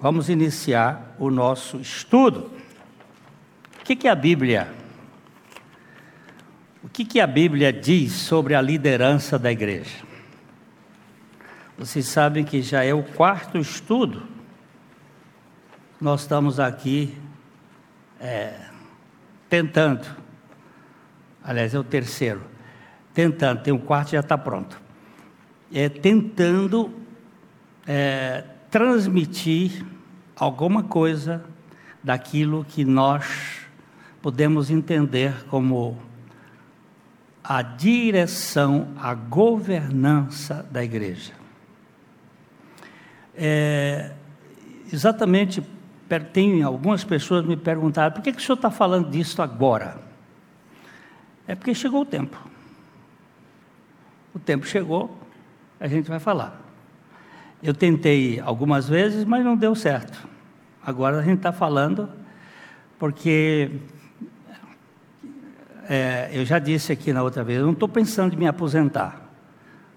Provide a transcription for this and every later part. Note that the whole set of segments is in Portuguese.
vamos iniciar o nosso estudo. O que, que a Bíblia, o que, que a Bíblia diz sobre a liderança da igreja? Vocês sabem que já é o quarto estudo. Nós estamos aqui é, tentando, aliás, é o terceiro, tentando, tem um quarto já está pronto. É tentando é, transmitir alguma coisa daquilo que nós podemos entender como a direção, a governança da igreja. É, exatamente, tem algumas pessoas me perguntaram, por que, que o senhor está falando disso agora? É porque chegou o tempo. O tempo chegou, a gente vai falar. Eu tentei algumas vezes, mas não deu certo. Agora a gente está falando, porque é, eu já disse aqui na outra vez, eu não estou pensando em me aposentar,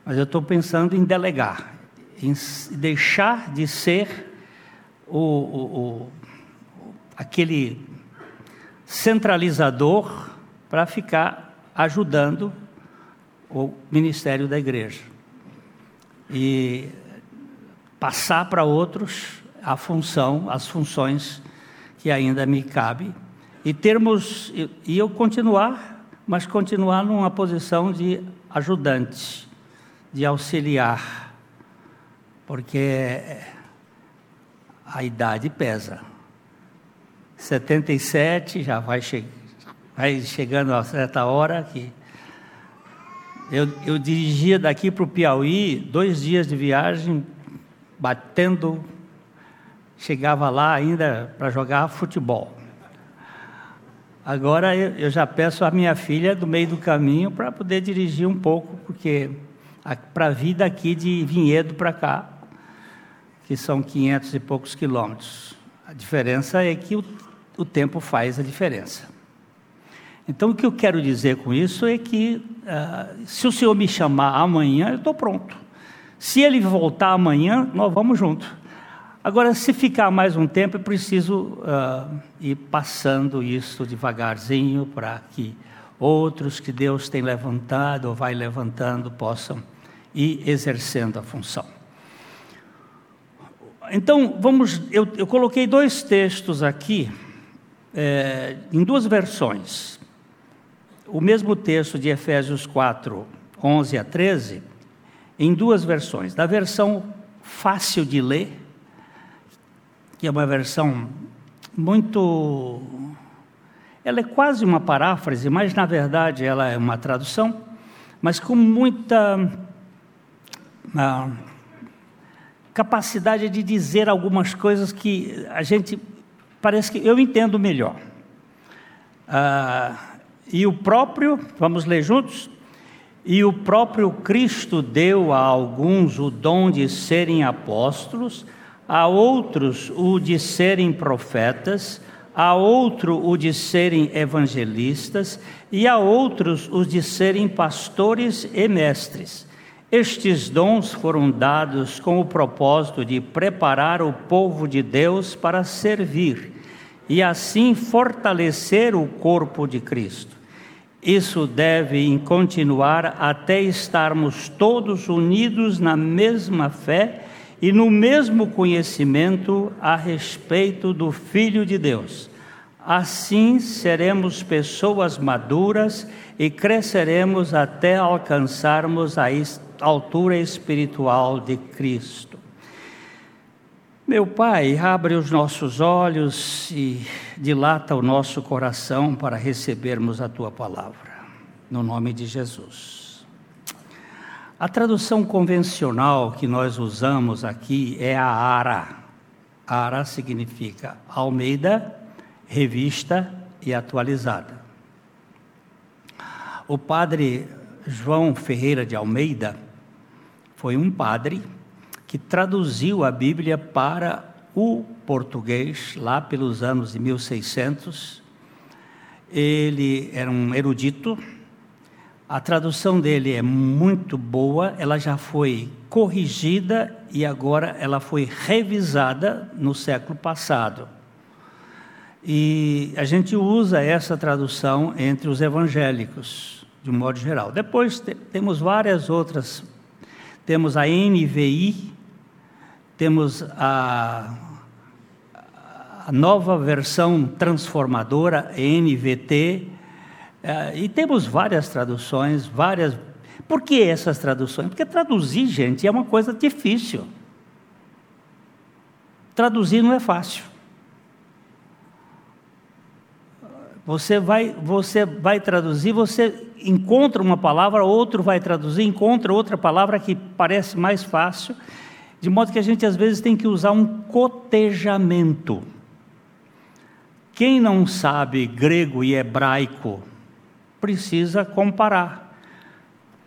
mas eu estou pensando em delegar, em deixar de ser o, o, o aquele centralizador para ficar ajudando o ministério da igreja. E passar para outros a função, as funções que ainda me cabe e termos e eu continuar, mas continuar numa posição de ajudante, de auxiliar, porque a idade pesa. 77 já vai, che vai chegando a certa hora que eu, eu dirigia daqui para o Piauí dois dias de viagem batendo, chegava lá ainda para jogar futebol. Agora eu já peço à minha filha do meio do caminho para poder dirigir um pouco, porque para vir daqui de Vinhedo para cá, que são 500 e poucos quilômetros. A diferença é que o, o tempo faz a diferença. Então, o que eu quero dizer com isso é que, uh, se o Senhor me chamar amanhã, eu estou pronto. Se ele voltar amanhã, nós vamos juntos. Agora, se ficar mais um tempo, é preciso uh, ir passando isso devagarzinho para que outros que Deus tem levantado ou vai levantando possam ir exercendo a função. Então, vamos. Eu, eu coloquei dois textos aqui, é, em duas versões. O mesmo texto de Efésios 4, 11 a 13 em duas versões. Da versão fácil de ler, que é uma versão muito. Ela é quase uma paráfrase, mas na verdade ela é uma tradução, mas com muita ah, capacidade de dizer algumas coisas que a gente parece que eu entendo melhor. Ah, e o próprio, vamos ler juntos? E o próprio Cristo deu a alguns o dom de serem apóstolos, a outros o de serem profetas, a outro o de serem evangelistas e a outros os de serem pastores e mestres. Estes dons foram dados com o propósito de preparar o povo de Deus para servir e assim fortalecer o corpo de Cristo. Isso deve continuar até estarmos todos unidos na mesma fé e no mesmo conhecimento a respeito do Filho de Deus. Assim seremos pessoas maduras e cresceremos até alcançarmos a altura espiritual de Cristo. Meu Pai, abre os nossos olhos e dilata o nosso coração para recebermos a tua palavra. No nome de Jesus. A tradução convencional que nós usamos aqui é a ARA. ARA significa Almeida, revista e atualizada. O padre João Ferreira de Almeida foi um padre que traduziu a Bíblia para o português lá pelos anos de 1600. Ele era um erudito. A tradução dele é muito boa, ela já foi corrigida e agora ela foi revisada no século passado. E a gente usa essa tradução entre os evangélicos, de um modo geral. Depois te, temos várias outras. Temos a NVI, temos a, a nova versão transformadora, NVT, é, e temos várias traduções, várias. Por que essas traduções? Porque traduzir, gente, é uma coisa difícil. Traduzir não é fácil. Você vai, você vai traduzir, você encontra uma palavra, outro vai traduzir, encontra outra palavra que parece mais fácil, de modo que a gente às vezes tem que usar um cotejamento. Quem não sabe grego e hebraico precisa comparar.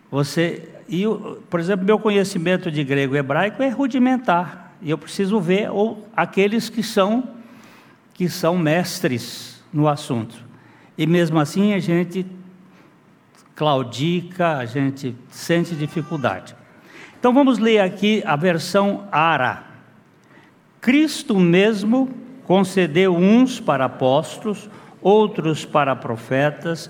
Você, e, por exemplo, meu conhecimento de grego e hebraico é rudimentar, e eu preciso ver ou aqueles que são que são mestres no assunto. E mesmo assim a gente claudica, a gente sente dificuldade. Então vamos ler aqui a versão Ara. Cristo mesmo concedeu uns para apóstolos, outros para profetas,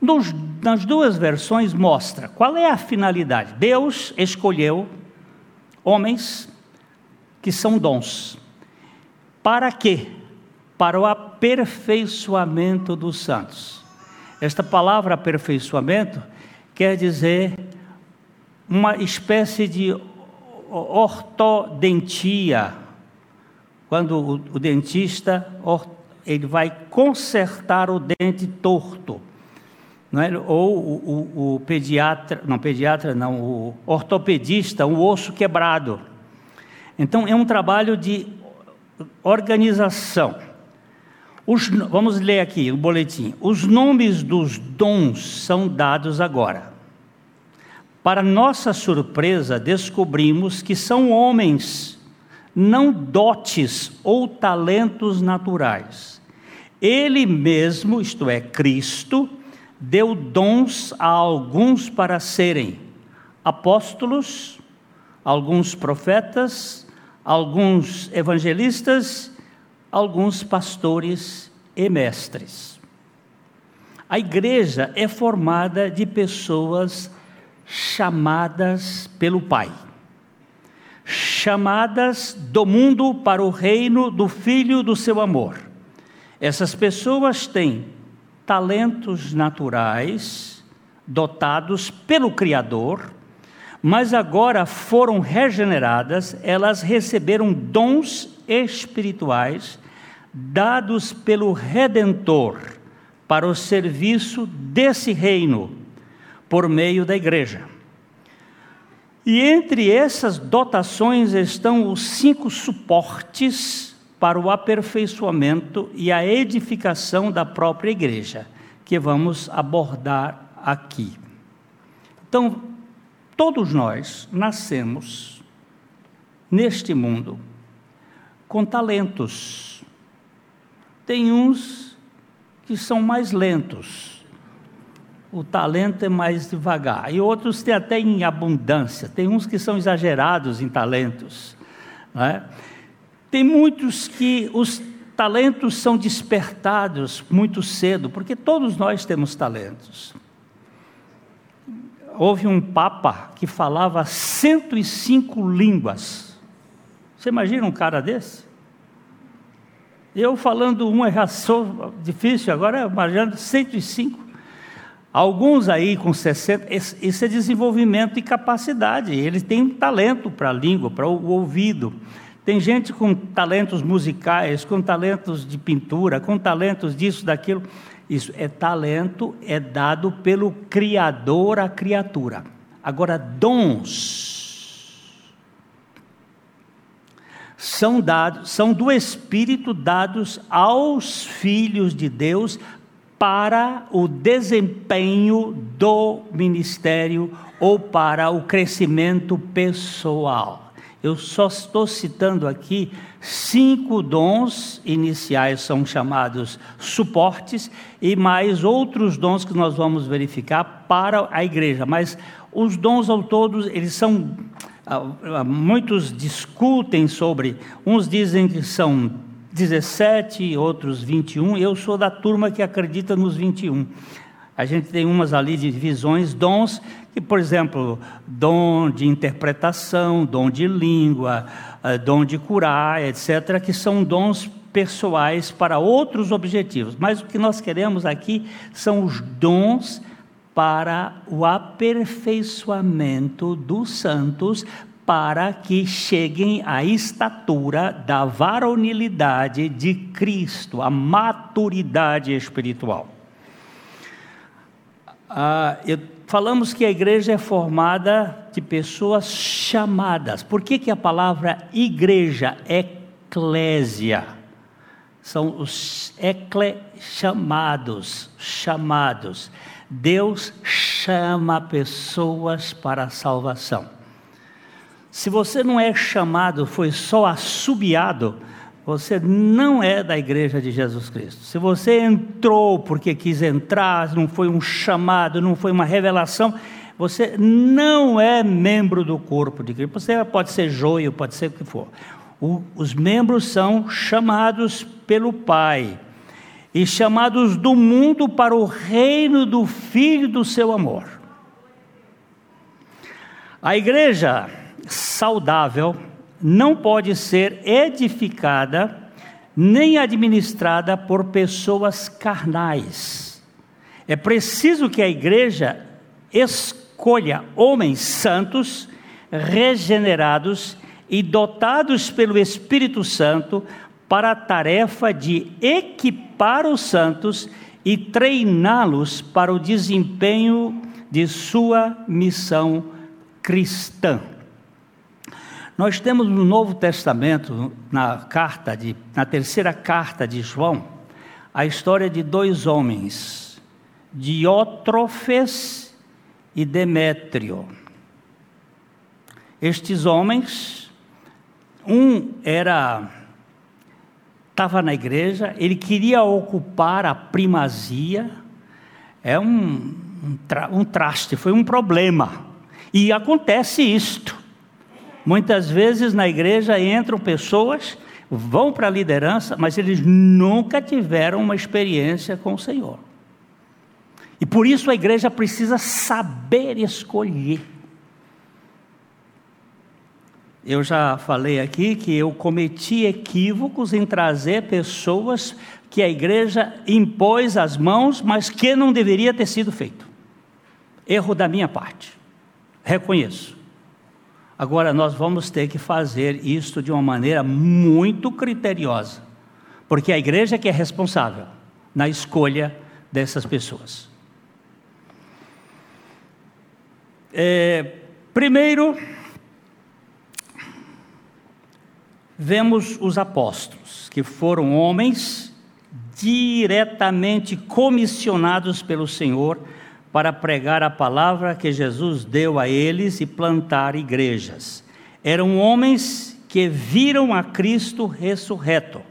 nos, nas duas versões mostra qual é a finalidade. Deus escolheu homens que são dons. Para quê? Para o aperfeiçoamento dos santos. Esta palavra aperfeiçoamento quer dizer uma espécie de ortodentia. Quando o, dentista ele vai consertar o dente torto não é? ou o, o, o, pediatra, não pediatra não, o ortopedista, um osso quebrado. Então é um trabalho de organização. Os, vamos ler aqui o boletim. Os nomes dos dons são dados agora. Para nossa surpresa, descobrimos que são homens, não dotes ou talentos naturais. Ele mesmo, isto é, Cristo, deu dons a alguns para serem apóstolos, alguns profetas, alguns evangelistas, alguns pastores e mestres. A igreja é formada de pessoas chamadas pelo Pai, chamadas do mundo para o reino do Filho do seu amor. Essas pessoas têm talentos naturais dotados pelo Criador, mas agora foram regeneradas, elas receberam dons espirituais dados pelo Redentor para o serviço desse reino por meio da igreja. E entre essas dotações estão os cinco suportes para o aperfeiçoamento e a edificação da própria igreja, que vamos abordar aqui. Então, todos nós nascemos neste mundo com talentos. Tem uns que são mais lentos, o talento é mais devagar, e outros têm até em abundância, tem uns que são exagerados em talentos. Não é? Tem muitos que os talentos são despertados muito cedo, porque todos nós temos talentos. Houve um papa que falava 105 línguas. Você imagina um cara desse? Eu falando uma já sou difícil, agora imaginando 105. Alguns aí com 60, isso é desenvolvimento e capacidade. Eles têm um talento para a língua, para o ouvido. Tem gente com talentos musicais, com talentos de pintura, com talentos disso, daquilo. Isso é talento, é dado pelo Criador à criatura. Agora, dons são dados, são do Espírito dados aos filhos de Deus para o desempenho do ministério ou para o crescimento pessoal. Eu só estou citando aqui cinco dons iniciais, são chamados suportes, e mais outros dons que nós vamos verificar para a igreja. Mas os dons ao todos, eles são. Ah, ah, muitos discutem sobre, uns dizem que são 17, outros 21. Eu sou da turma que acredita nos 21. A gente tem umas ali de visões, dons, que, por exemplo, dom de interpretação, dom de língua, eh, dom de curar, etc., que são dons pessoais para outros objetivos. Mas o que nós queremos aqui são os dons para o aperfeiçoamento dos santos, para que cheguem à estatura da varonilidade de Cristo, a maturidade espiritual. Ah, eu, falamos que a igreja é formada de pessoas chamadas. Por que, que a palavra igreja, eclésia, são os ecle chamados, chamados. Deus chama pessoas para a salvação. Se você não é chamado, foi só assobiado, você não é da igreja de Jesus Cristo. Se você entrou porque quis entrar, não foi um chamado, não foi uma revelação, você não é membro do corpo de Cristo. Você pode ser joio, pode ser o que for. O, os membros são chamados pelo Pai e chamados do mundo para o reino do Filho do seu amor. A igreja saudável não pode ser edificada nem administrada por pessoas carnais. É preciso que a igreja escolha homens santos, regenerados e dotados pelo Espírito Santo para a tarefa de equipar os santos e treiná-los para o desempenho de sua missão cristã. Nós temos no Novo Testamento, na carta de, na terceira carta de João, a história de dois homens, Diótrofes e Demétrio. Estes homens, um era estava na igreja, ele queria ocupar a primazia, é um, um, tra, um traste, foi um problema. E acontece isto. Muitas vezes na igreja entram pessoas, vão para a liderança, mas eles nunca tiveram uma experiência com o Senhor. E por isso a igreja precisa saber escolher. Eu já falei aqui que eu cometi equívocos em trazer pessoas que a igreja impôs as mãos, mas que não deveria ter sido feito. Erro da minha parte. Reconheço. Agora, nós vamos ter que fazer isto de uma maneira muito criteriosa, porque a igreja que é responsável na escolha dessas pessoas. É, primeiro, vemos os apóstolos, que foram homens diretamente comissionados pelo Senhor para pregar a palavra que Jesus deu a eles e plantar igrejas. Eram homens que viram a Cristo ressurreto.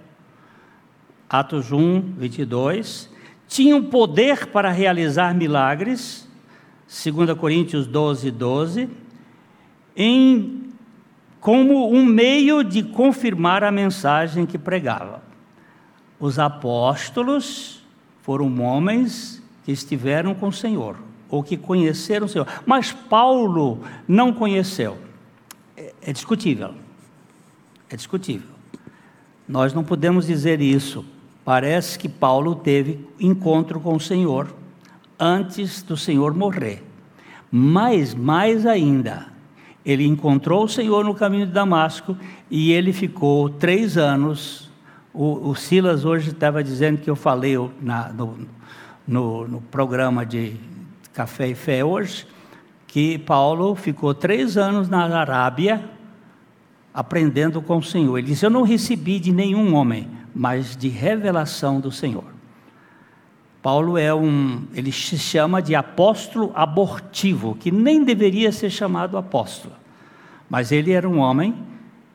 Atos 1, 22. Tinham poder para realizar milagres, 2 Coríntios 12, 12, em, como um meio de confirmar a mensagem que pregava. Os apóstolos foram homens que estiveram com o Senhor, ou que conheceram o Senhor. Mas Paulo não conheceu. É, é discutível. É discutível. Nós não podemos dizer isso. Parece que Paulo teve encontro com o Senhor antes do Senhor morrer. Mas, mais ainda, ele encontrou o Senhor no caminho de Damasco e ele ficou três anos. O, o Silas hoje estava dizendo que eu falei na, no, no, no programa de Café e Fé hoje, que Paulo ficou três anos na Arábia, aprendendo com o Senhor. Ele diz: Eu não recebi de nenhum homem, mas de revelação do Senhor. Paulo é um, ele se chama de apóstolo abortivo, que nem deveria ser chamado apóstolo. Mas ele era um homem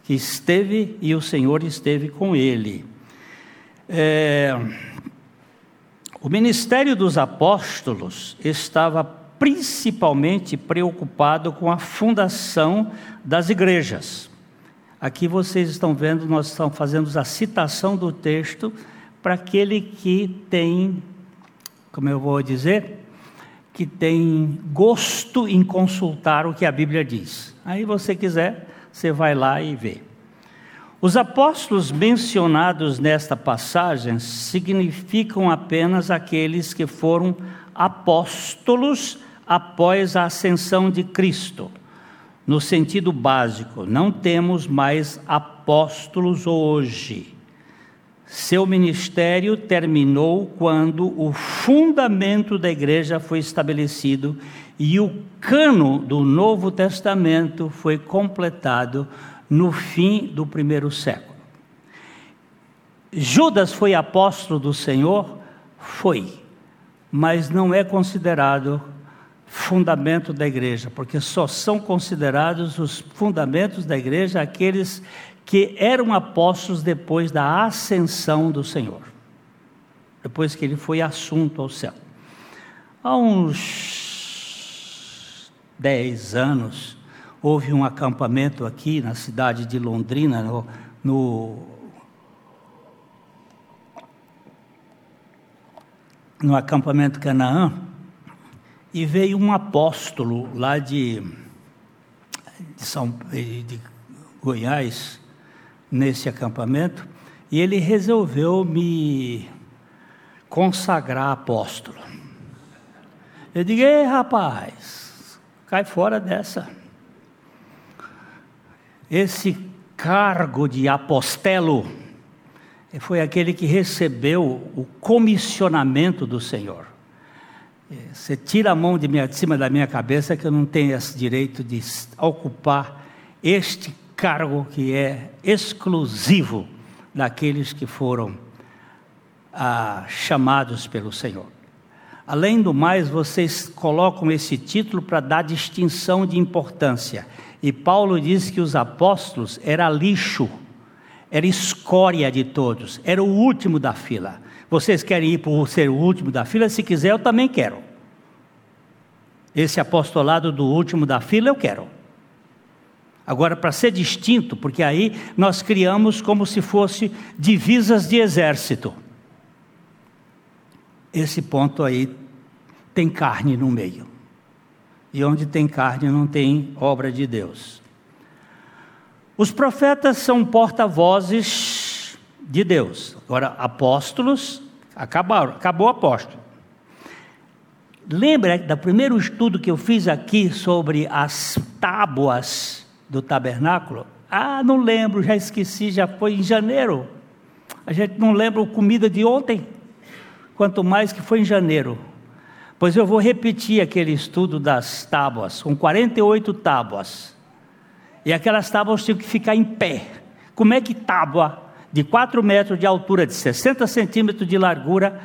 que esteve e o Senhor esteve com ele. É, o ministério dos apóstolos estava principalmente preocupado com a fundação das igrejas. Aqui vocês estão vendo, nós estamos fazendo a citação do texto para aquele que tem, como eu vou dizer, que tem gosto em consultar o que a Bíblia diz. Aí você quiser, você vai lá e vê. Os apóstolos mencionados nesta passagem significam apenas aqueles que foram apóstolos após a ascensão de Cristo. No sentido básico, não temos mais apóstolos hoje. Seu ministério terminou quando o fundamento da igreja foi estabelecido e o cano do Novo Testamento foi completado no fim do primeiro século. Judas foi apóstolo do Senhor? Foi, mas não é considerado fundamento da igreja, porque só são considerados os fundamentos da igreja aqueles que eram apóstolos depois da ascensão do Senhor, depois que ele foi assunto ao céu. Há uns dez anos, houve um acampamento aqui na cidade de Londrina, no, no, no acampamento Canaã, e veio um apóstolo lá de, de, São, de Goiás, nesse acampamento, e ele resolveu me consagrar apóstolo. Eu digo, ei rapaz, cai fora dessa. Esse cargo de apostelo foi aquele que recebeu o comissionamento do Senhor. Você tira a mão de, minha, de cima da minha cabeça que eu não tenho esse direito de ocupar este cargo que é exclusivo daqueles que foram ah, chamados pelo Senhor. Além do mais, vocês colocam esse título para dar distinção de importância. E Paulo diz que os apóstolos era lixo, era escória de todos, era o último da fila. Vocês querem ir por ser o último da fila? Se quiser, eu também quero. Esse apostolado do último da fila eu quero. Agora, para ser distinto, porque aí nós criamos como se fosse divisas de exército. Esse ponto aí tem carne no meio. E onde tem carne não tem obra de Deus. Os profetas são porta-vozes de Deus. Agora, apóstolos, acabaram, acabou o apóstolo. Lembra do primeiro estudo que eu fiz aqui sobre as tábuas do tabernáculo? Ah, não lembro, já esqueci, já foi em janeiro. A gente não lembra a comida de ontem, quanto mais que foi em janeiro. Pois eu vou repetir aquele estudo das tábuas, com 48 tábuas. E aquelas tábuas tinham que ficar em pé. Como é que tábua de 4 metros de altura, de 60 centímetros de largura,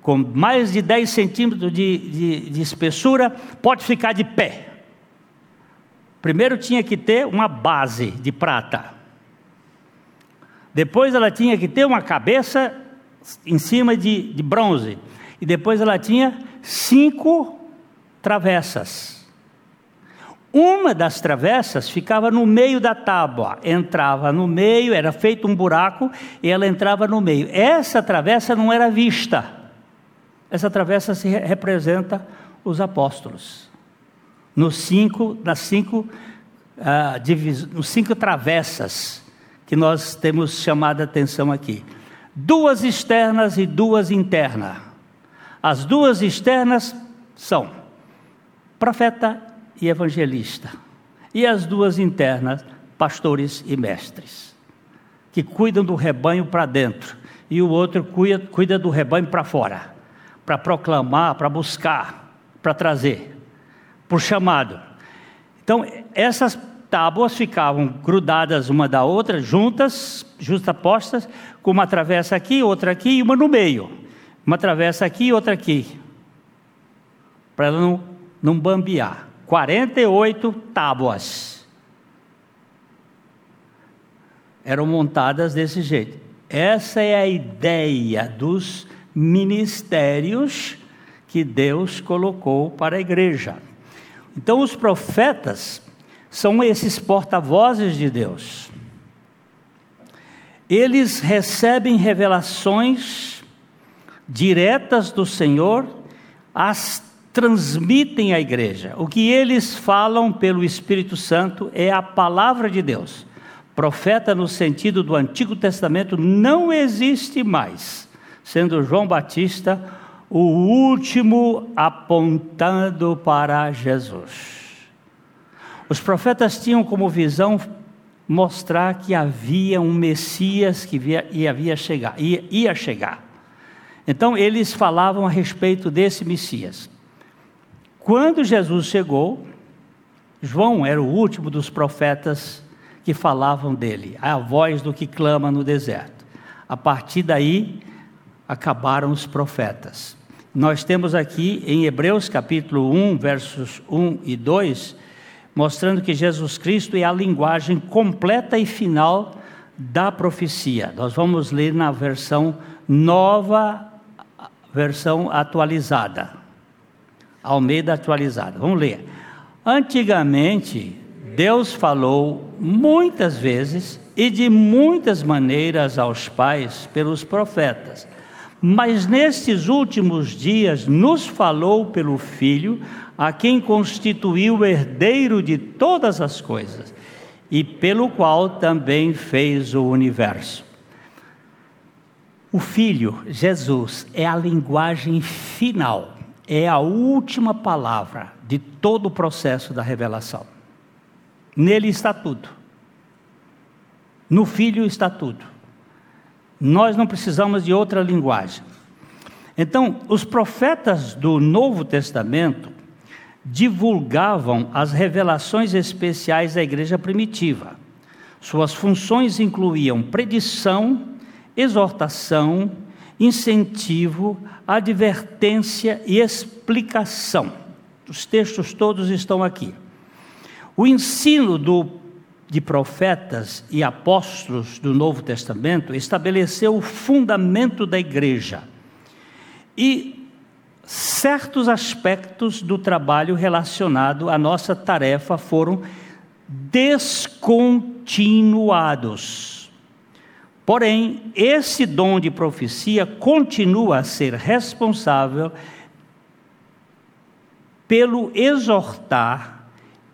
com mais de 10 centímetros de, de, de espessura, pode ficar de pé? Primeiro tinha que ter uma base de prata. Depois ela tinha que ter uma cabeça em cima de, de bronze. E depois ela tinha cinco travessas. Uma das travessas ficava no meio da tábua, entrava no meio, era feito um buraco e ela entrava no meio. Essa travessa não era vista. Essa travessa se representa os apóstolos nos cinco, nas cinco, uh, divis, nos cinco travessas que nós temos chamado a atenção aqui. Duas externas e duas internas. As duas externas são profeta e evangelista. E as duas internas, pastores e mestres, que cuidam do rebanho para dentro, e o outro cuida, cuida do rebanho para fora, para proclamar, para buscar, para trazer por chamado. Então, essas tábuas ficavam grudadas uma da outra, juntas, justapostas, com uma travessa aqui, outra aqui e uma no meio. Uma travessa aqui e outra aqui. Para ela não, não bambear. 48 tábuas. Eram montadas desse jeito. Essa é a ideia dos ministérios que Deus colocou para a igreja. Então, os profetas são esses porta-vozes de Deus. Eles recebem revelações diretas do Senhor, as transmitem à igreja. O que eles falam pelo Espírito Santo é a palavra de Deus. Profeta, no sentido do Antigo Testamento, não existe mais, sendo João Batista o último apontando para Jesus. Os profetas tinham como visão mostrar que havia um Messias que ia, chegar, ia, ia chegar. Então eles falavam a respeito desse Messias. Quando Jesus chegou, João era o último dos profetas que falavam dele, a voz do que clama no deserto. A partir daí, acabaram os profetas. Nós temos aqui em Hebreus capítulo 1, versos 1 e 2, mostrando que Jesus Cristo é a linguagem completa e final da profecia. Nós vamos ler na versão nova, versão atualizada. Almeida atualizada. Vamos ler. Antigamente, Deus falou muitas vezes e de muitas maneiras aos pais pelos profetas. Mas nestes últimos dias nos falou pelo Filho, a quem constituiu herdeiro de todas as coisas e pelo qual também fez o universo. O Filho, Jesus, é a linguagem final, é a última palavra de todo o processo da revelação. Nele está tudo. No Filho está tudo. Nós não precisamos de outra linguagem. Então, os profetas do Novo Testamento divulgavam as revelações especiais da igreja primitiva. Suas funções incluíam predição, exortação, incentivo, advertência e explicação. Os textos todos estão aqui. O ensino do, de profetas e apóstolos do Novo Testamento estabeleceu o fundamento da igreja. E certos aspectos do trabalho relacionado à nossa tarefa foram descontinuados. Porém, esse dom de profecia continua a ser responsável pelo exortar,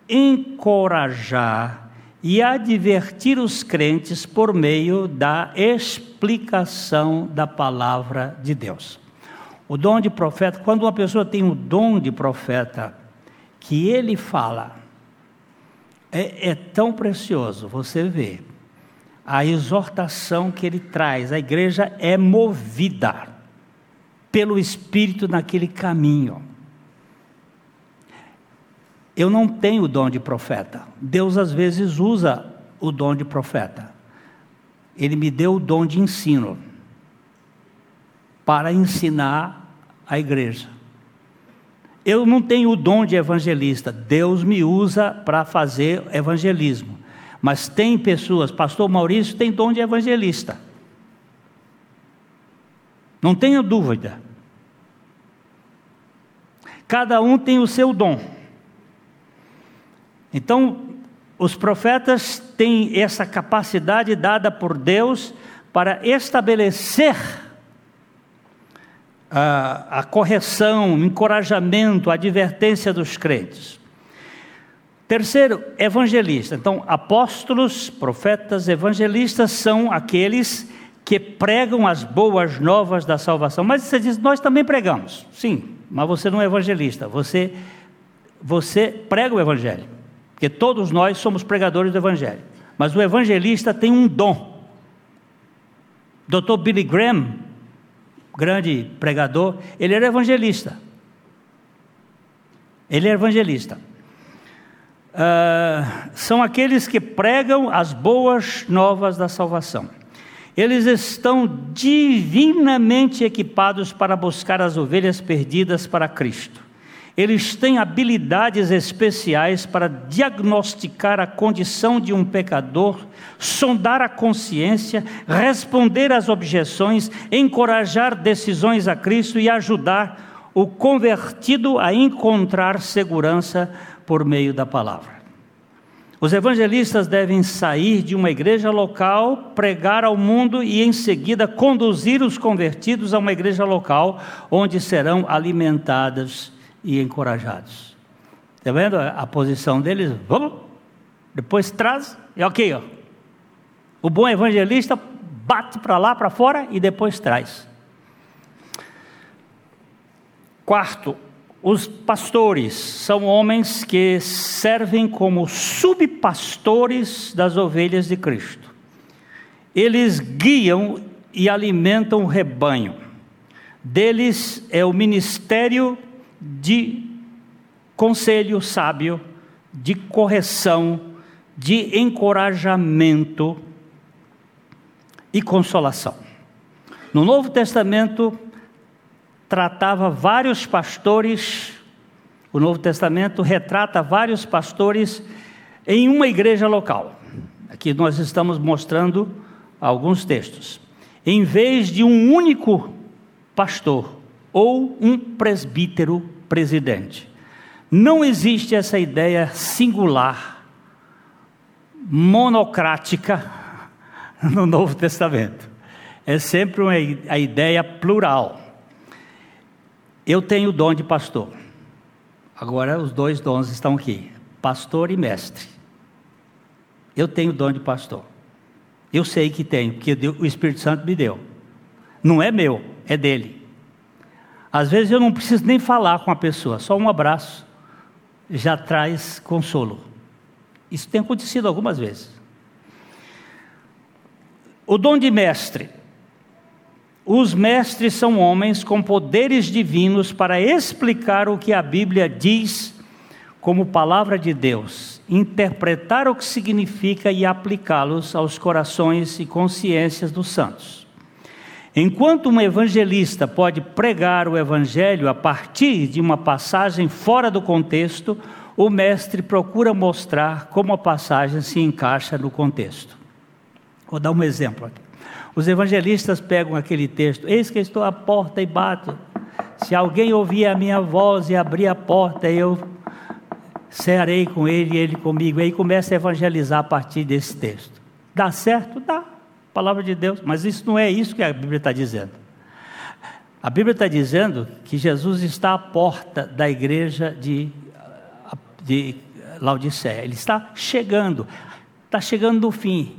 encorajar e advertir os crentes por meio da explicação da palavra de Deus. O dom de profeta, quando uma pessoa tem o dom de profeta, que ele fala, é, é tão precioso, você vê a exortação que ele traz, a igreja é movida pelo Espírito naquele caminho. Eu não tenho o dom de profeta. Deus às vezes usa o dom de profeta. Ele me deu o dom de ensino para ensinar a igreja. Eu não tenho o dom de evangelista, Deus me usa para fazer evangelismo. Mas tem pessoas, pastor Maurício tem dom de evangelista. Não tenha dúvida. Cada um tem o seu dom. Então, os profetas têm essa capacidade dada por Deus para estabelecer a, a correção, o encorajamento, a advertência dos crentes. Terceiro, evangelista. Então, apóstolos, profetas, evangelistas são aqueles que pregam as boas novas da salvação. Mas você diz, nós também pregamos. Sim, mas você não é evangelista. Você, você prega o evangelho. Porque todos nós somos pregadores do evangelho. Mas o evangelista tem um dom. Dr. Billy Graham grande pregador, ele era evangelista. Ele era evangelista. Uh, são aqueles que pregam as boas novas da salvação. Eles estão divinamente equipados para buscar as ovelhas perdidas para Cristo. Eles têm habilidades especiais para diagnosticar a condição de um pecador, sondar a consciência, responder às objeções, encorajar decisões a Cristo e ajudar o convertido a encontrar segurança por meio da palavra. Os evangelistas devem sair de uma igreja local, pregar ao mundo e, em seguida, conduzir os convertidos a uma igreja local, onde serão alimentados e encorajados. Está vendo a posição deles? Vamos, depois traz, e ok, ó. O bom evangelista bate para lá, para fora e depois traz. Quarto, os pastores são homens que servem como subpastores das ovelhas de Cristo. Eles guiam e alimentam o rebanho. Deles é o ministério de conselho sábio, de correção, de encorajamento e consolação. No Novo Testamento, tratava vários pastores, o Novo Testamento retrata vários pastores em uma igreja local. Aqui nós estamos mostrando alguns textos. Em vez de um único pastor ou um presbítero presidente. Não existe essa ideia singular, monocrática no Novo Testamento. É sempre uma, a ideia plural. Eu tenho o dom de pastor. Agora os dois dons estão aqui: pastor e mestre. Eu tenho o dom de pastor. Eu sei que tenho, porque o Espírito Santo me deu. Não é meu, é dele. Às vezes eu não preciso nem falar com a pessoa, só um abraço já traz consolo. Isso tem acontecido algumas vezes. O dom de mestre os mestres são homens com poderes divinos para explicar o que a Bíblia diz como palavra de Deus, interpretar o que significa e aplicá-los aos corações e consciências dos santos. Enquanto um evangelista pode pregar o evangelho a partir de uma passagem fora do contexto, o mestre procura mostrar como a passagem se encaixa no contexto. Vou dar um exemplo aqui. Os evangelistas pegam aquele texto: Eis que estou à porta e bato. Se alguém ouvir a minha voz e abrir a porta, eu cearei com ele e ele comigo. E aí começa a evangelizar a partir desse texto. Dá certo? Dá. Palavra de Deus. Mas isso não é isso que a Bíblia está dizendo. A Bíblia está dizendo que Jesus está à porta da igreja de, de Laodiceia. Ele está chegando. Está chegando no fim.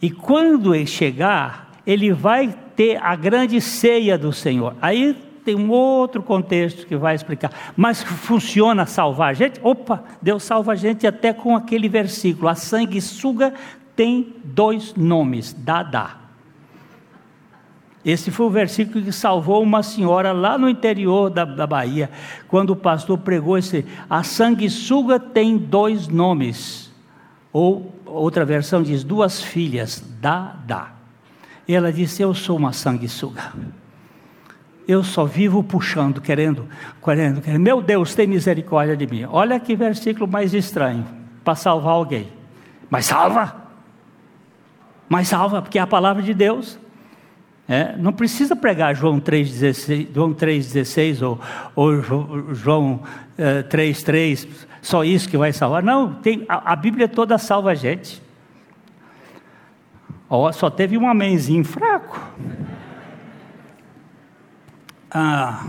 E quando ele chegar, ele vai ter a grande ceia do Senhor. Aí tem um outro contexto que vai explicar. Mas funciona salvar a gente? Opa, Deus salva a gente até com aquele versículo. A sanguessuga tem dois nomes: Dada. Esse foi o versículo que salvou uma senhora lá no interior da, da Bahia, quando o pastor pregou esse. A sanguessuga tem dois nomes. Ou outra versão diz duas filhas, Dada. E ela disse: Eu sou uma sanguessuga. Eu só vivo puxando, querendo, querendo, querendo. Meu Deus, tem misericórdia de mim. Olha que versículo mais estranho para salvar alguém. Mas salva. Mas salva, porque é a palavra de Deus. É, não precisa pregar João 3,16 João 3, ou, ou João é, 3,3, só isso que vai salvar. Não, tem, a, a Bíblia toda salva a gente. Oh, só teve um amenzinho fraco. Ah,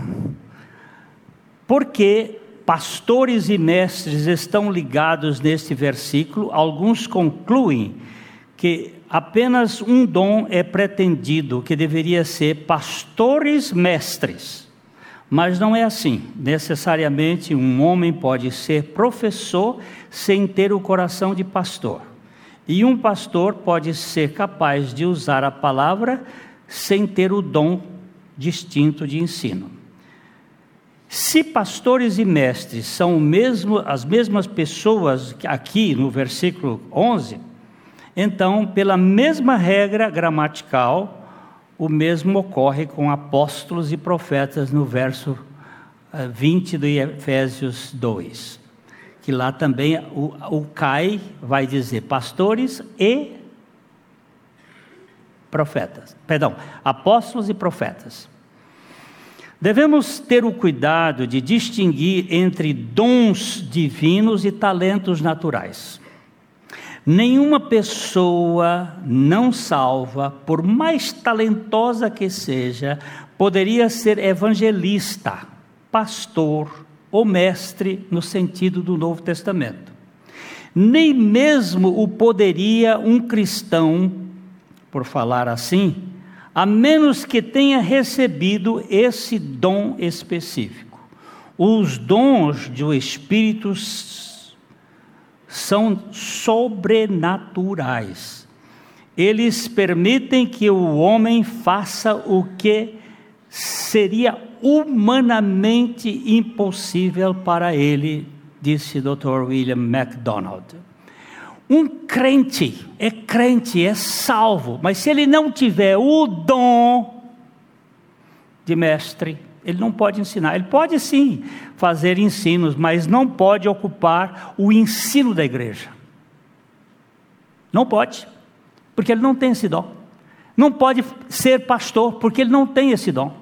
porque pastores e mestres estão ligados neste versículo, alguns concluem que apenas um dom é pretendido, que deveria ser pastores mestres. Mas não é assim. Necessariamente um homem pode ser professor sem ter o coração de pastor. E um pastor pode ser capaz de usar a palavra sem ter o dom distinto de ensino. Se pastores e mestres são mesmo, as mesmas pessoas aqui no versículo 11, então, pela mesma regra gramatical, o mesmo ocorre com apóstolos e profetas no verso 20 eh, de Efésios 2. Que lá também o, o CAI vai dizer pastores e profetas. Perdão, apóstolos e profetas. Devemos ter o cuidado de distinguir entre dons divinos e talentos naturais. Nenhuma pessoa não salva, por mais talentosa que seja, poderia ser evangelista, pastor ou mestre no sentido do Novo Testamento. Nem mesmo o poderia um cristão, por falar assim, a menos que tenha recebido esse dom específico. Os dons do Espírito são sobrenaturais. Eles permitem que o homem faça o que seria humanamente impossível para ele, disse Dr. William MacDonald. Um crente é crente, é salvo, mas se ele não tiver o dom de mestre, ele não pode ensinar. Ele pode sim fazer ensinos, mas não pode ocupar o ensino da igreja. Não pode, porque ele não tem esse dom. Não pode ser pastor, porque ele não tem esse dom.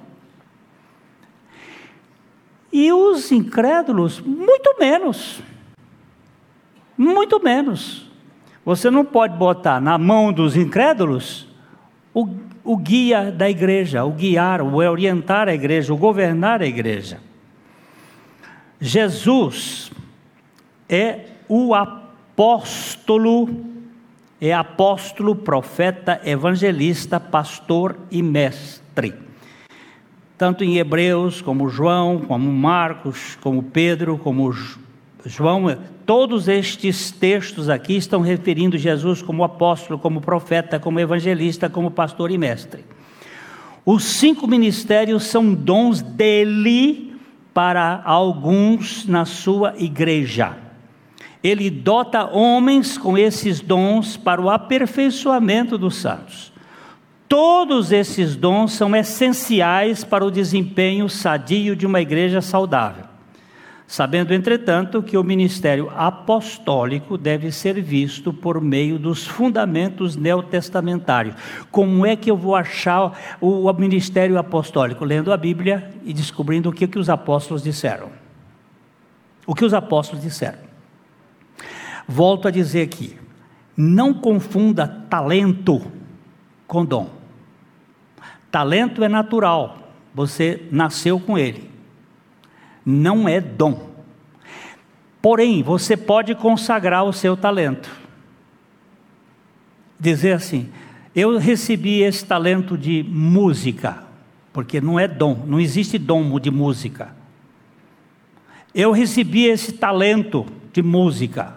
E os incrédulos, muito menos. Muito menos. Você não pode botar na mão dos incrédulos o o guia da igreja, o guiar, o orientar a igreja, o governar a igreja. Jesus é o apóstolo, é apóstolo, profeta, evangelista, pastor e mestre. Tanto em Hebreus, como João, como Marcos, como Pedro, como João, todos estes textos aqui estão referindo Jesus como apóstolo, como profeta, como evangelista, como pastor e mestre. Os cinco ministérios são dons dele para alguns na sua igreja. Ele dota homens com esses dons para o aperfeiçoamento dos santos. Todos esses dons são essenciais para o desempenho sadio de uma igreja saudável. Sabendo, entretanto, que o ministério apostólico deve ser visto por meio dos fundamentos neotestamentários. Como é que eu vou achar o ministério apostólico? Lendo a Bíblia e descobrindo o que, que os apóstolos disseram. O que os apóstolos disseram. Volto a dizer aqui: não confunda talento com dom. Talento é natural, você nasceu com ele não é dom. Porém, você pode consagrar o seu talento. Dizer assim: eu recebi esse talento de música, porque não é dom, não existe dom de música. Eu recebi esse talento de música,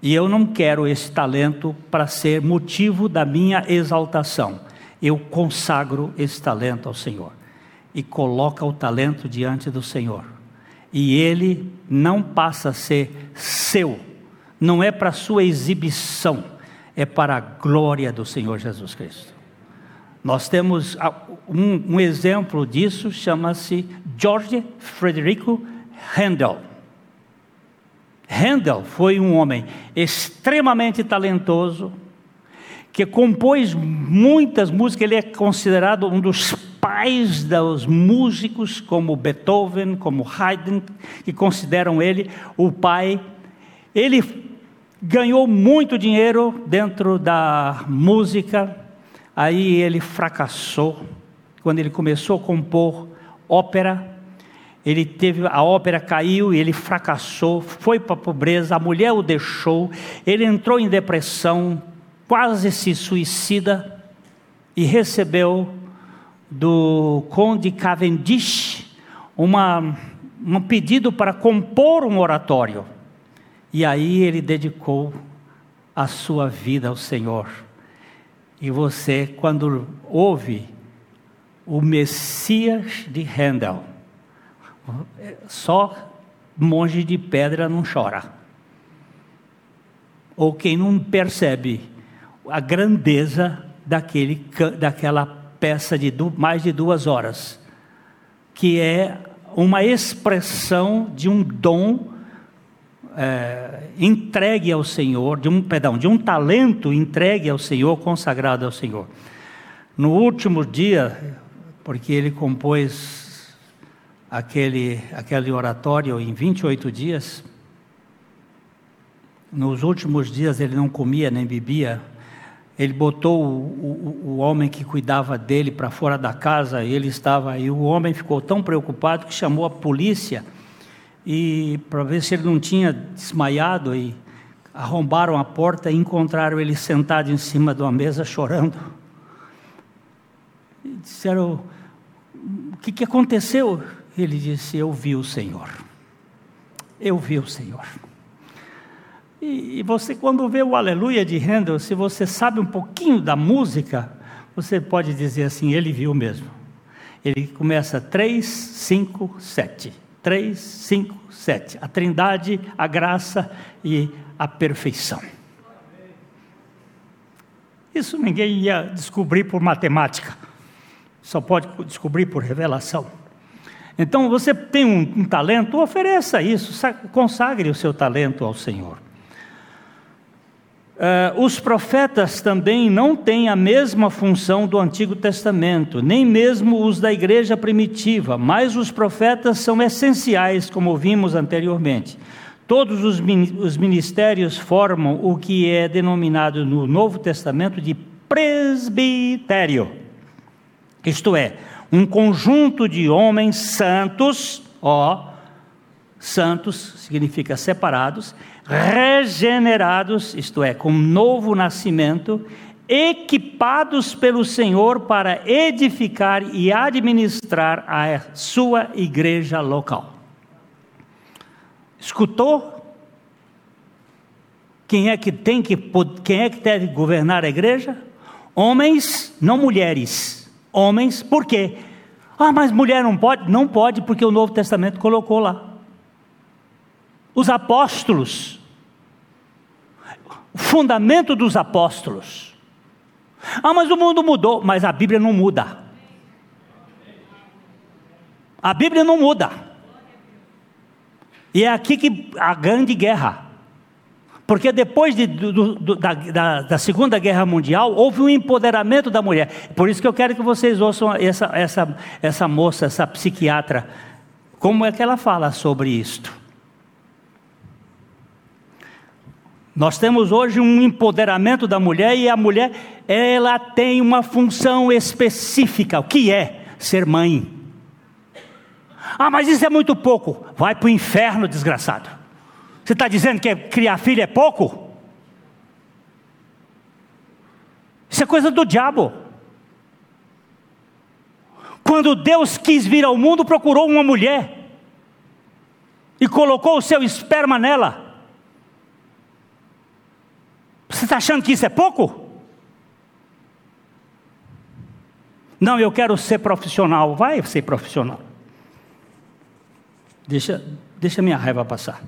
e eu não quero esse talento para ser motivo da minha exaltação. Eu consagro esse talento ao Senhor e coloca o talento diante do Senhor. E ele não passa a ser seu, não é para sua exibição, é para a glória do Senhor Jesus Cristo. Nós temos um, um exemplo disso, chama-se George Frederico Handel. Handel foi um homem extremamente talentoso, que compôs muitas músicas, ele é considerado um dos pais dos músicos, como Beethoven, como Haydn, que consideram ele o pai. Ele ganhou muito dinheiro dentro da música, aí ele fracassou. Quando ele começou a compor ópera, ele teve a ópera caiu e ele fracassou, foi para a pobreza, a mulher o deixou, ele entrou em depressão, quase se suicida e recebeu do Conde Cavendish uma, um pedido para compor um oratório. E aí ele dedicou a sua vida ao Senhor. E você, quando ouve o Messias de Handel, Só monge de pedra não chora. Ou quem não percebe a grandeza daquele, daquela peça de mais de duas horas, que é uma expressão de um dom é, entregue ao Senhor, de um perdão, de um talento entregue ao Senhor, consagrado ao Senhor. No último dia, porque ele compôs aquele, aquele oratório em 28 dias, nos últimos dias ele não comia nem bebia, ele botou o, o, o homem que cuidava dele para fora da casa, ele estava aí, o homem ficou tão preocupado que chamou a polícia e para ver se ele não tinha desmaiado e arrombaram a porta e encontraram ele sentado em cima de uma mesa chorando. E disseram: O que, que aconteceu? Ele disse: Eu vi o Senhor. Eu vi o Senhor. E, e você, quando vê o Aleluia de Handel, se você sabe um pouquinho da música, você pode dizer assim: Ele viu mesmo. Ele começa 3, 5, 7. 3, 5, 7. A trindade, a graça e a perfeição. Isso ninguém ia descobrir por matemática, só pode descobrir por revelação. Então você tem um, um talento, ofereça isso, consagre o seu talento ao Senhor. Uh, os profetas também não têm a mesma função do Antigo Testamento, nem mesmo os da igreja primitiva, mas os profetas são essenciais, como vimos anteriormente. Todos os ministérios formam o que é denominado no Novo Testamento de presbitério, isto é, um conjunto de homens santos, ó, santos significa separados, regenerados, isto é, com novo nascimento, equipados pelo Senhor para edificar e administrar a sua igreja local. Escutou? Quem é que tem que quem é que deve governar a igreja? Homens, não mulheres. Homens, por quê? Ah, mas mulher não pode? Não pode, porque o Novo Testamento colocou lá. Os apóstolos o fundamento dos apóstolos. Ah, mas o mundo mudou, mas a Bíblia não muda. A Bíblia não muda. E é aqui que a grande guerra. Porque depois de, do, do, da, da, da, Segunda Guerra Mundial, houve um empoderamento da mulher. Por isso que eu quero que vocês ouçam essa, essa, essa moça, essa psiquiatra, como é que ela fala sobre isto. Nós temos hoje um empoderamento da mulher e a mulher, ela tem uma função específica. O que é? Ser mãe. Ah, mas isso é muito pouco. Vai para o inferno, desgraçado. Você está dizendo que criar filho é pouco? Isso é coisa do diabo. Quando Deus quis vir ao mundo, procurou uma mulher e colocou o seu esperma nela. Você está achando que isso é pouco? Não, eu quero ser profissional. Vai ser profissional. Deixa, deixa minha raiva passar.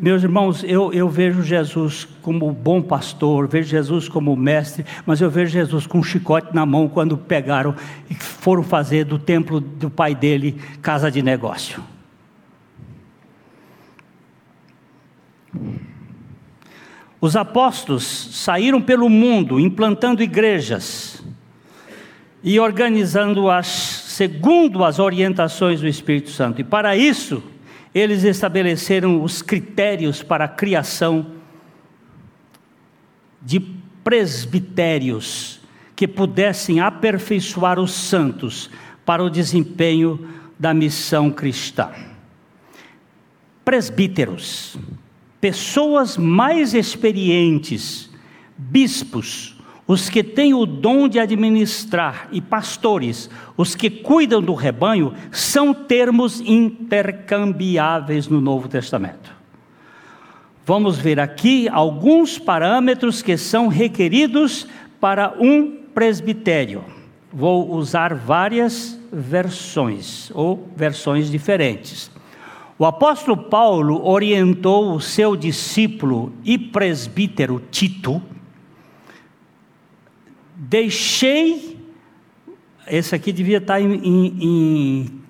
Meus irmãos, eu, eu vejo Jesus como bom pastor, vejo Jesus como mestre, mas eu vejo Jesus com um chicote na mão quando pegaram e foram fazer do templo do pai dele casa de negócio. Os apóstolos saíram pelo mundo implantando igrejas e organizando-as segundo as orientações do Espírito Santo. E para isso, eles estabeleceram os critérios para a criação de presbitérios que pudessem aperfeiçoar os santos para o desempenho da missão cristã. Presbíteros pessoas mais experientes, bispos, os que têm o dom de administrar, e pastores, os que cuidam do rebanho, são termos intercambiáveis no Novo Testamento. Vamos ver aqui alguns parâmetros que são requeridos para um presbitério. vou usar várias versões ou versões diferentes. O apóstolo Paulo orientou o seu discípulo e presbítero Tito. Deixei. Esse aqui devia estar em, em,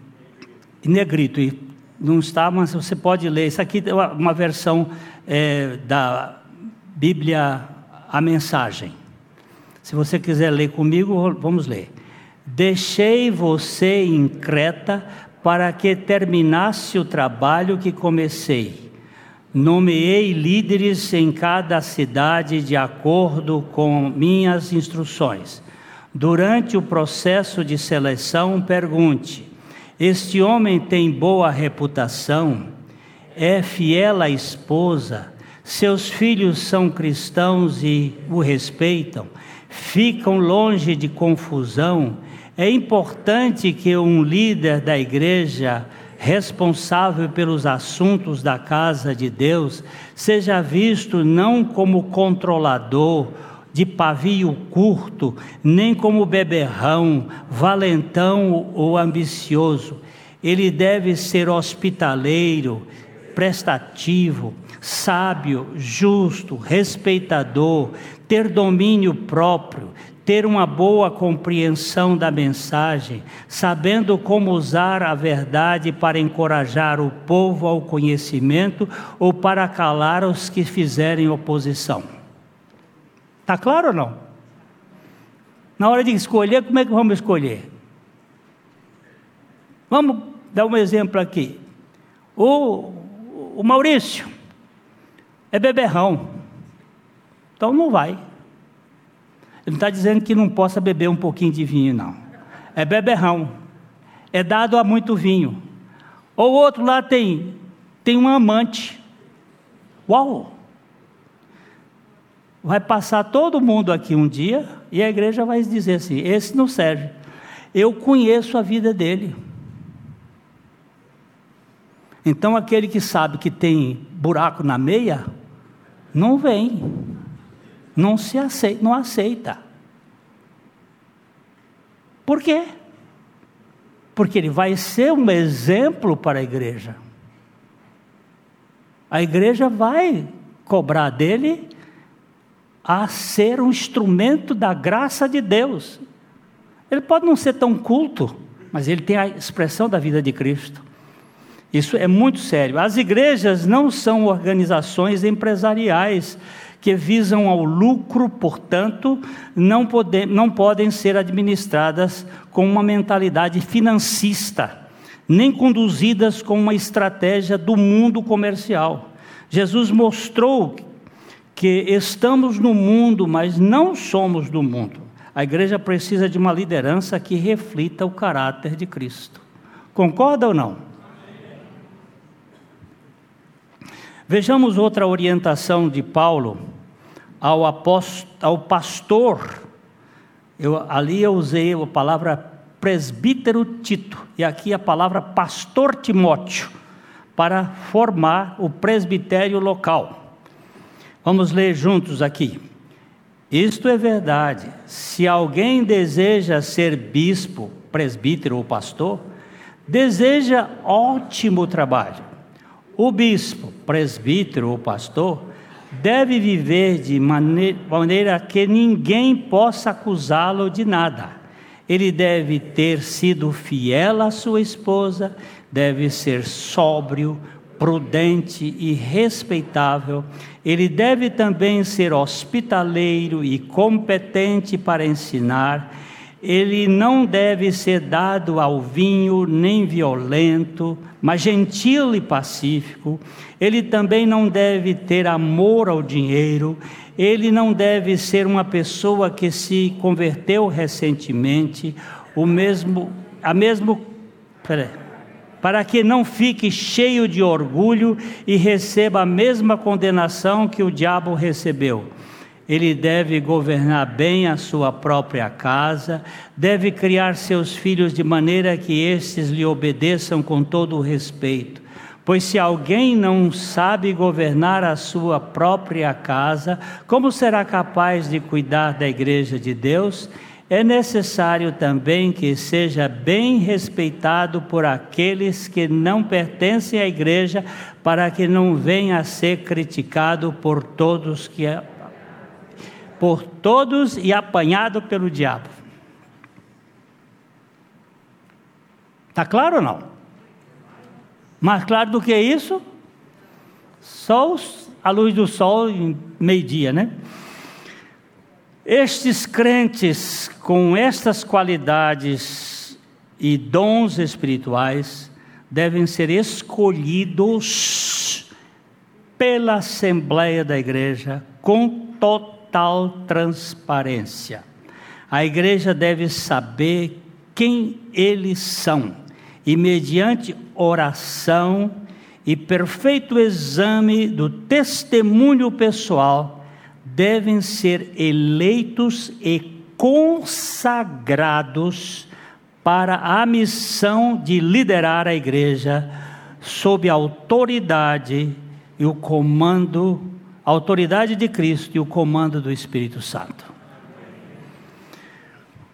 em negrito, e não está, mas você pode ler. Isso aqui é uma versão é, da Bíblia, a mensagem. Se você quiser ler comigo, vamos ler. Deixei você em Creta para que terminasse o trabalho que comecei. Nomeei líderes em cada cidade de acordo com minhas instruções. Durante o processo de seleção, pergunte: Este homem tem boa reputação? É fiel à esposa? Seus filhos são cristãos e o respeitam? Ficam longe de confusão? É importante que um líder da igreja responsável pelos assuntos da casa de Deus seja visto não como controlador de pavio curto, nem como beberrão, valentão ou ambicioso. Ele deve ser hospitaleiro, prestativo, sábio, justo, respeitador, ter domínio próprio, ter uma boa compreensão da mensagem, sabendo como usar a verdade para encorajar o povo ao conhecimento ou para calar os que fizerem oposição. Está claro ou não? Na hora de escolher, como é que vamos escolher? Vamos dar um exemplo aqui. O, o Maurício é beberrão, então não vai. Ele não está dizendo que não possa beber um pouquinho de vinho, não. É beberrão. É dado a muito vinho. Ou outro lá tem, tem um amante. Uau! Vai passar todo mundo aqui um dia e a igreja vai dizer assim: esse não serve. Eu conheço a vida dele. Então aquele que sabe que tem buraco na meia, não vem não se aceita, não aceita. Por quê? Porque ele vai ser um exemplo para a igreja. A igreja vai cobrar dele a ser um instrumento da graça de Deus. Ele pode não ser tão culto, mas ele tem a expressão da vida de Cristo. Isso é muito sério. As igrejas não são organizações empresariais que visam ao lucro, portanto, não, pode, não podem ser administradas com uma mentalidade financista, nem conduzidas com uma estratégia do mundo comercial. Jesus mostrou que estamos no mundo, mas não somos do mundo. A igreja precisa de uma liderança que reflita o caráter de Cristo. Concorda ou não? Vejamos outra orientação de Paulo ao, apóstolo, ao pastor. Eu, ali eu usei a palavra presbítero Tito e aqui a palavra pastor Timóteo para formar o presbitério local. Vamos ler juntos aqui. Isto é verdade. Se alguém deseja ser bispo, presbítero ou pastor, deseja ótimo trabalho o bispo, presbítero ou pastor deve viver de maneira que ninguém possa acusá-lo de nada. Ele deve ter sido fiel à sua esposa, deve ser sóbrio, prudente e respeitável. Ele deve também ser hospitaleiro e competente para ensinar ele não deve ser dado ao vinho nem violento, mas gentil e pacífico. Ele também não deve ter amor ao dinheiro. Ele não deve ser uma pessoa que se converteu recentemente, o mesmo, a mesmo, peraí, para que não fique cheio de orgulho e receba a mesma condenação que o diabo recebeu ele deve governar bem a sua própria casa, deve criar seus filhos de maneira que estes lhe obedeçam com todo o respeito. Pois se alguém não sabe governar a sua própria casa, como será capaz de cuidar da igreja de Deus? é necessário também que seja bem respeitado por aqueles que não pertencem à igreja, para que não venha a ser criticado por todos que por todos e apanhado pelo diabo. Está claro ou não? Mais claro do que isso? Só a luz do sol em meio-dia, né? Estes crentes com estas qualidades e dons espirituais devem ser escolhidos pela Assembleia da Igreja com total transparência. A igreja deve saber quem eles são e, mediante oração e perfeito exame do testemunho pessoal, devem ser eleitos e consagrados para a missão de liderar a igreja sob a autoridade e o comando, a autoridade de Cristo e o comando do Espírito Santo.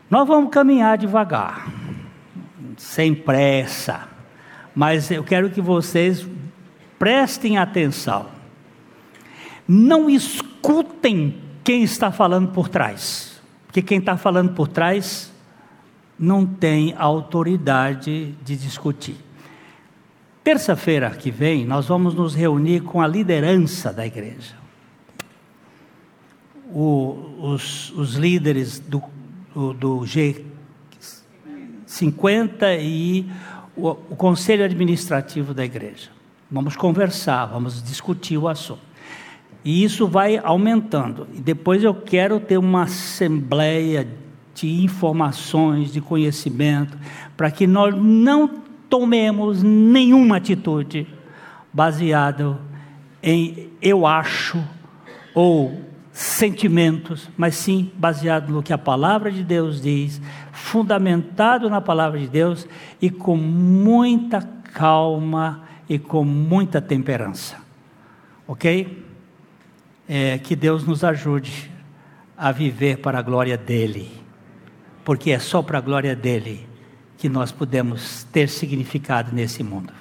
Nós vamos caminhar devagar, sem pressa, mas eu quero que vocês prestem atenção não escutem quem está falando por trás, porque quem está falando por trás não tem autoridade de discutir. Terça-feira que vem, nós vamos nos reunir com a liderança da igreja. O, os, os, líderes do, do, do G50 e o, o conselho administrativo da igreja. Vamos conversar, vamos discutir o assunto. E isso vai aumentando. E depois eu quero ter uma assembleia de informações, de conhecimento, para que nós não tomemos nenhuma atitude baseada em eu acho ou sentimentos, mas sim baseado no que a palavra de Deus diz, fundamentado na palavra de Deus e com muita calma e com muita temperança. OK? é, que Deus nos ajude a viver para a glória dEle, porque é só para a glória dEle que nós podemos ter significado nesse mundo.